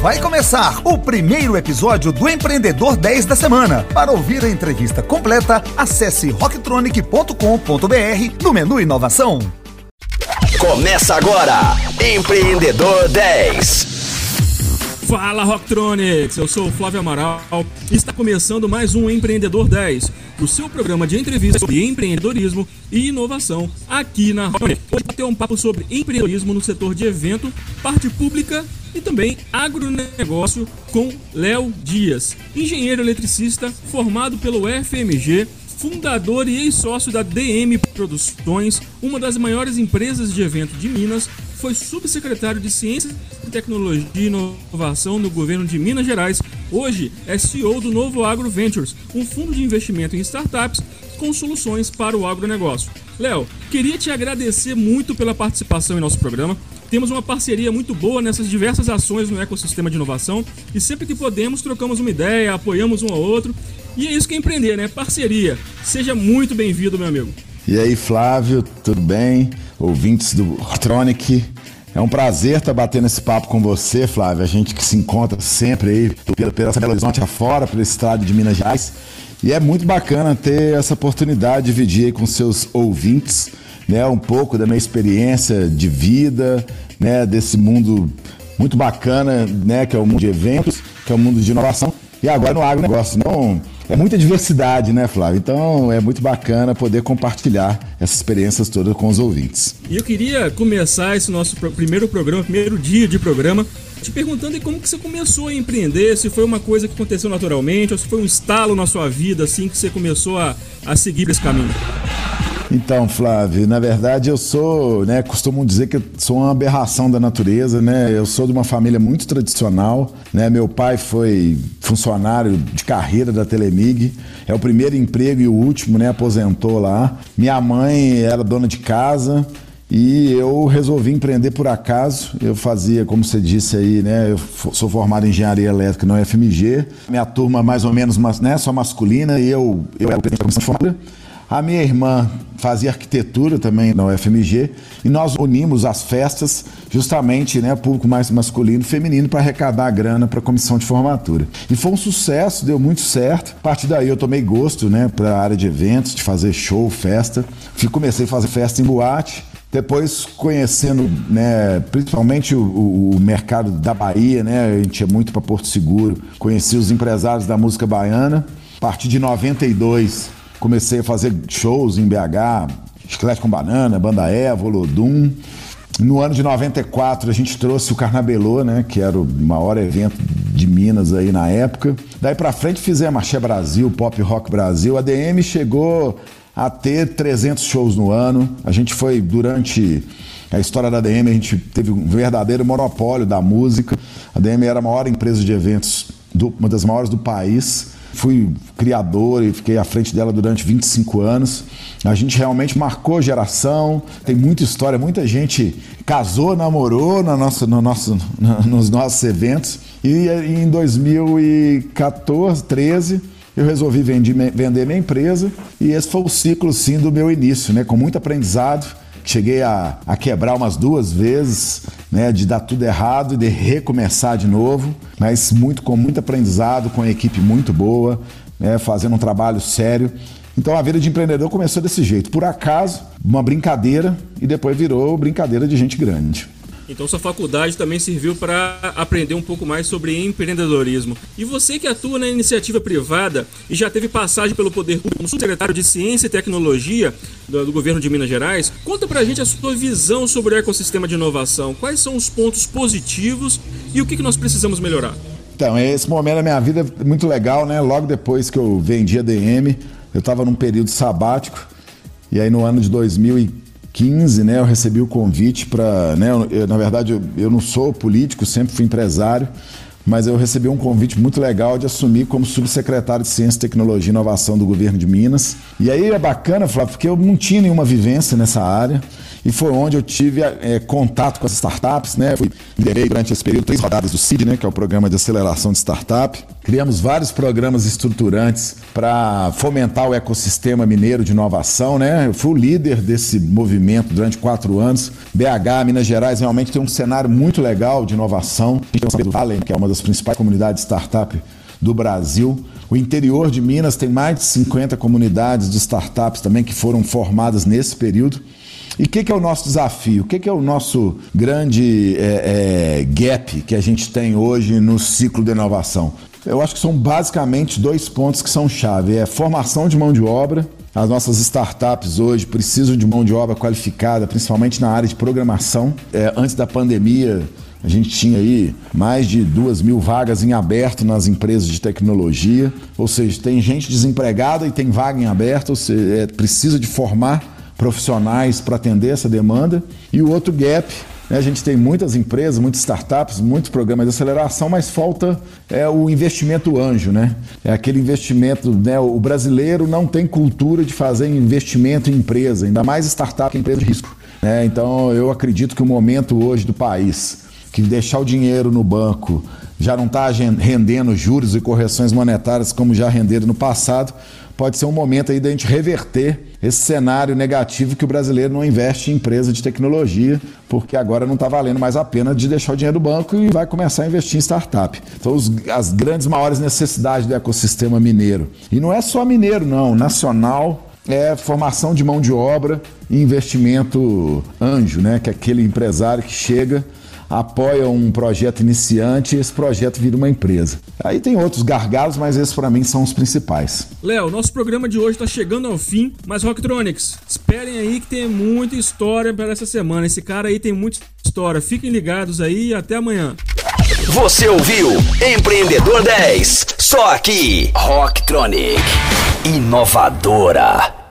Vai começar o primeiro episódio do Empreendedor 10 da semana. Para ouvir a entrevista completa, acesse rocktronic.com.br no menu Inovação. Começa agora, Empreendedor 10. Fala Rocktronics, eu sou o Flávio Amaral e está começando mais um Empreendedor 10, o seu programa de entrevistas sobre empreendedorismo e inovação aqui na Rocktronics. Hoje vai ter um papo sobre empreendedorismo no setor de evento, parte pública e também agronegócio com Léo Dias, engenheiro eletricista formado pelo FMG, fundador e ex-sócio da DM Produções, uma das maiores empresas de evento de Minas, foi subsecretário de Ciência, Tecnologia e Inovação no governo de Minas Gerais. Hoje é CEO do Novo Agro Ventures, um fundo de investimento em startups com soluções para o agronegócio. Léo, queria te agradecer muito pela participação em nosso programa. Temos uma parceria muito boa nessas diversas ações no ecossistema de inovação e sempre que podemos trocamos uma ideia, apoiamos um ao outro. E é isso que é empreender, né? Parceria. Seja muito bem-vindo, meu amigo. E aí, Flávio, tudo bem? Ouvintes do Tronic. É um prazer estar batendo esse papo com você, Flávio. A gente que se encontra sempre aí pela, pela Belo Horizonte afora, pelo estado de Minas Gerais. E é muito bacana ter essa oportunidade de dividir com seus ouvintes né, um pouco da minha experiência de vida, né, desse mundo muito bacana, né, que é o mundo de eventos, que é o mundo de inovação. E agora no agronegócio. Então, é muita diversidade, né, Flávio? Então é muito bacana poder compartilhar essas experiências todas com os ouvintes. E eu queria começar esse nosso primeiro programa, primeiro dia de programa, te perguntando como que você começou a empreender, se foi uma coisa que aconteceu naturalmente, ou se foi um estalo na sua vida, assim, que você começou a, a seguir esse caminho. Então, Flávio, na verdade eu sou, né, costumo dizer que sou uma aberração da natureza, né? Eu sou de uma família muito tradicional, né? Meu pai foi funcionário de carreira da Telemig, é o primeiro emprego e o último, né? Aposentou lá. Minha mãe era dona de casa, e eu resolvi empreender por acaso. Eu fazia, como você disse aí, né? Eu sou formado em engenharia elétrica na UFMG. Minha turma mais ou menos, né? Só masculina e eu, eu era presidente da comissão de formatura. A minha irmã fazia arquitetura também na UFMG e nós unimos as festas justamente, né, público mais masculino e feminino para arrecadar a grana para a comissão de formatura. E foi um sucesso, deu muito certo. A partir daí eu tomei gosto, né, para a área de eventos, de fazer show, festa. Fui, comecei a fazer festa em boate. Depois, conhecendo né, principalmente o, o, mercado da Bahia, né, a gente ia muito para Porto Seguro, conheci os empresários da música baiana. A partir de 92, Comecei a fazer shows em BH, Esqueleto com Banana, Banda Eva, Olodum. No ano de 94 a gente trouxe o Carnabelô, né, que era o maior evento de Minas aí na época. Daí para frente fizemos Axé Brasil, Pop Rock Brasil. A DM chegou a ter 300 shows no ano. A gente foi durante a história da DM, a gente teve um verdadeiro monopólio da música. A DM era a maior empresa de eventos, do, uma das maiores do país fui criador e fiquei à frente dela durante 25 anos. A gente realmente marcou geração, tem muita história, muita gente casou, namorou no nosso, no nosso, nos nossos eventos. E em 2014, 13, eu resolvi vender, vender minha empresa e esse foi o ciclo sim do meu início, né? Com muito aprendizado cheguei a, a quebrar umas duas vezes, né, de dar tudo errado e de recomeçar de novo, mas muito com muito aprendizado, com equipe muito boa, né, fazendo um trabalho sério. Então a vida de empreendedor começou desse jeito, por acaso, uma brincadeira e depois virou brincadeira de gente grande. Então sua faculdade também serviu para aprender um pouco mais sobre empreendedorismo. E você que atua na iniciativa privada e já teve passagem pelo poder público como subsecretário de Ciência e Tecnologia do, do, governo de Minas Gerais, conta pra gente a sua visão sobre o ecossistema de inovação. Quais são os pontos positivos e o que, que nós precisamos melhorar? Então, esse momento da minha vida é muito legal, né? Logo depois que eu vendi a DM, eu estava num período sabático. E aí no ano de 2015, 15, né, eu recebi o convite para, né, na verdade eu, eu não sou político, sempre fui empresário, mas eu recebi um convite muito legal de assumir como subsecretário de Ciência, Tecnologia e Inovação do governo de Minas. E aí é bacana, Flávio, porque eu não tinha nenhuma vivência nessa área e foi onde eu tive é, contato com as startups, né? Fui liderei durante esse período três rodadas do CID, né, que é o programa de aceleração de startup. Criamos vários programas estruturantes para fomentar o ecossistema mineiro de inovação, né? Eu fui o líder desse movimento durante quatro anos. BH, Minas Gerais, realmente tem um cenário muito legal de inovação. Tem o Valley, que é uma das principais comunidades de startup do Brasil. O interior de Minas tem mais de 50 comunidades de startups também que foram formadas nesse período. E o que, que, é o nosso desafio? O que, que é o nosso grande é, é, gap que a gente tem hoje no ciclo de inovação? Eu acho que são basicamente dois pontos que são chave: é formação de mão de obra. As nossas startups hoje precisam de mão de obra qualificada, principalmente na área de programação. É, antes da pandemia, a gente tinha aí mais de duas mil vagas em aberto nas empresas de tecnologia, ou seja, tem gente desempregada e tem vaga em aberto, ou seja, é, precisa de formar profissionais para atender essa demanda. E o outro gap a gente tem muitas empresas, muitas startups, muitos programas de aceleração, mas falta é, o investimento anjo, né? É aquele investimento, né? O brasileiro não tem cultura de fazer investimento em empresa, ainda mais startup que é empresa de risco. Né? Então eu acredito que o momento hoje do país que deixar o dinheiro no banco já não está rendendo juros e correções monetárias como já renderam no passado, pode ser um momento aí da gente reverter esse cenário negativo que o brasileiro não investe em empresa de tecnologia, porque agora não está valendo mais a pena de deixar o dinheiro no banco e vai começar a investir em startup. Então, os, as grandes maiores necessidades do ecossistema mineiro. E não é só mineiro, não, nacional. É formação de mão de obra e investimento anjo, né? Que é aquele empresário que chega apoia um projeto iniciante e esse projeto vira uma empresa. Aí tem outros gargalos, mas esses para mim são os principais. Léo, nosso programa de hoje está chegando ao fim, mas Rocktronics, esperem aí que tem muita história para essa semana. Esse cara aí tem muita história. Fiquem ligados aí e até amanhã. Você ouviu Empreendedor 10, só aqui, Rocktronic, inovadora.